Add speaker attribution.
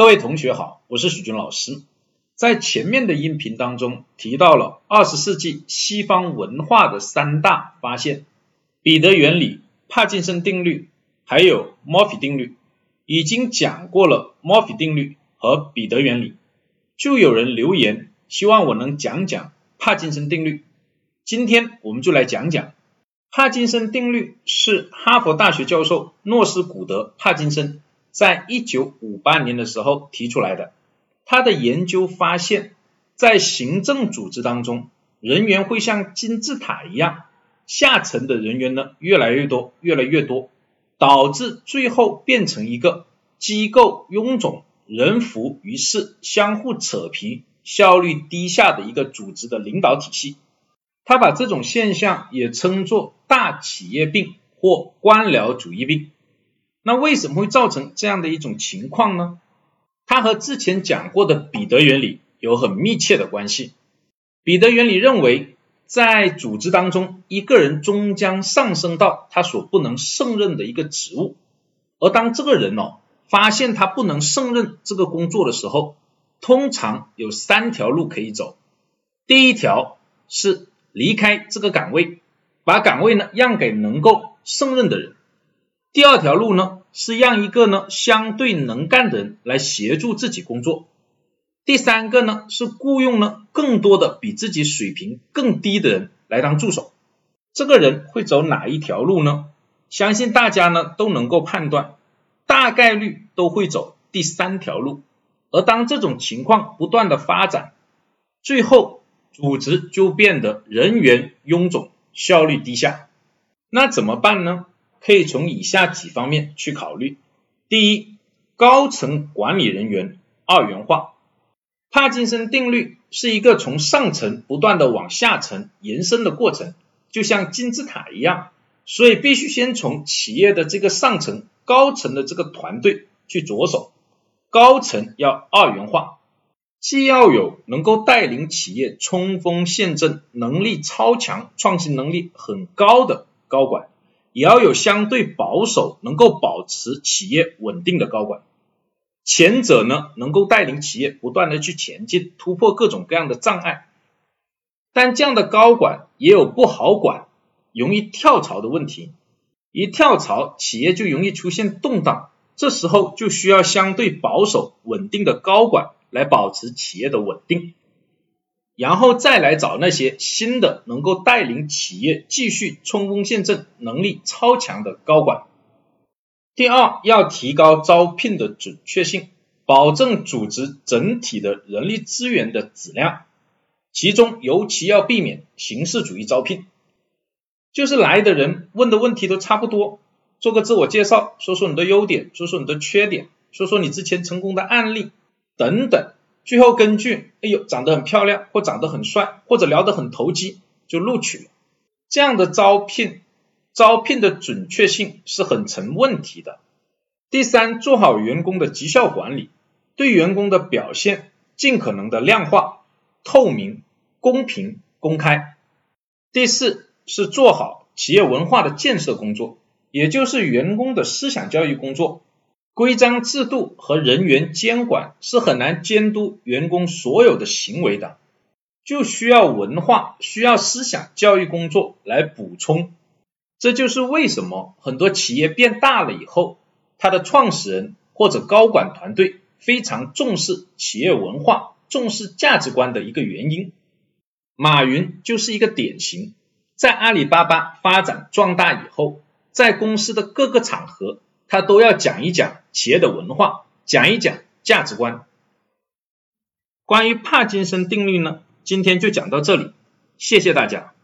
Speaker 1: 各位同学好，我是许军老师。在前面的音频当中提到了二十世纪西方文化的三大发现：彼得原理、帕金森定律，还有墨菲定律。已经讲过了墨菲定律和彼得原理，就有人留言希望我能讲讲帕金森定律。今天我们就来讲讲帕金森定律，是哈佛大学教授诺斯古德·帕金森。在一九五八年的时候提出来的，他的研究发现，在行政组织当中，人员会像金字塔一样，下层的人员呢越来越多，越来越多，导致最后变成一个机构臃肿、人浮于事、相互扯皮、效率低下的一个组织的领导体系。他把这种现象也称作大企业病或官僚主义病。那为什么会造成这样的一种情况呢？它和之前讲过的彼得原理有很密切的关系。彼得原理认为，在组织当中，一个人终将上升到他所不能胜任的一个职务，而当这个人哦发现他不能胜任这个工作的时候，通常有三条路可以走。第一条是离开这个岗位，把岗位呢让给能够胜任的人。第二条路呢，是让一个呢相对能干的人来协助自己工作。第三个呢，是雇佣呢更多的比自己水平更低的人来当助手。这个人会走哪一条路呢？相信大家呢都能够判断，大概率都会走第三条路。而当这种情况不断的发展，最后组织就变得人员臃肿，效率低下。那怎么办呢？可以从以下几方面去考虑：第一，高层管理人员二元化。帕金森定律是一个从上层不断的往下层延伸的过程，就像金字塔一样，所以必须先从企业的这个上层高层的这个团队去着手。高层要二元化，既要有能够带领企业冲锋陷阵、能力超强、创新能力很高的高管。也要有相对保守、能够保持企业稳定的高管。前者呢，能够带领企业不断的去前进，突破各种各样的障碍。但这样的高管也有不好管、容易跳槽的问题。一跳槽，企业就容易出现动荡。这时候就需要相对保守、稳定的高管来保持企业的稳定。然后再来找那些新的能够带领企业继续冲锋陷阵、能力超强的高管。第二，要提高招聘的准确性，保证组织整体的人力资源的质量。其中尤其要避免形式主义招聘，就是来的人问的问题都差不多，做个自我介绍，说说你的优点，说说你的缺点，说说你之前成功的案例等等。最后根据，哎呦，长得很漂亮，或长得很帅，或者聊得很投机，就录取了。这样的招聘，招聘的准确性是很成问题的。第三，做好员工的绩效管理，对员工的表现尽可能的量化、透明、公平、公开。第四，是做好企业文化的建设工作，也就是员工的思想教育工作。规章制度和人员监管是很难监督员工所有的行为的，就需要文化、需要思想教育工作来补充。这就是为什么很多企业变大了以后，它的创始人或者高管团队非常重视企业文化、重视价值观的一个原因。马云就是一个典型，在阿里巴巴发展壮大以后，在公司的各个场合。他都要讲一讲企业的文化，讲一讲价值观。关于帕金森定律呢，今天就讲到这里，谢谢大家。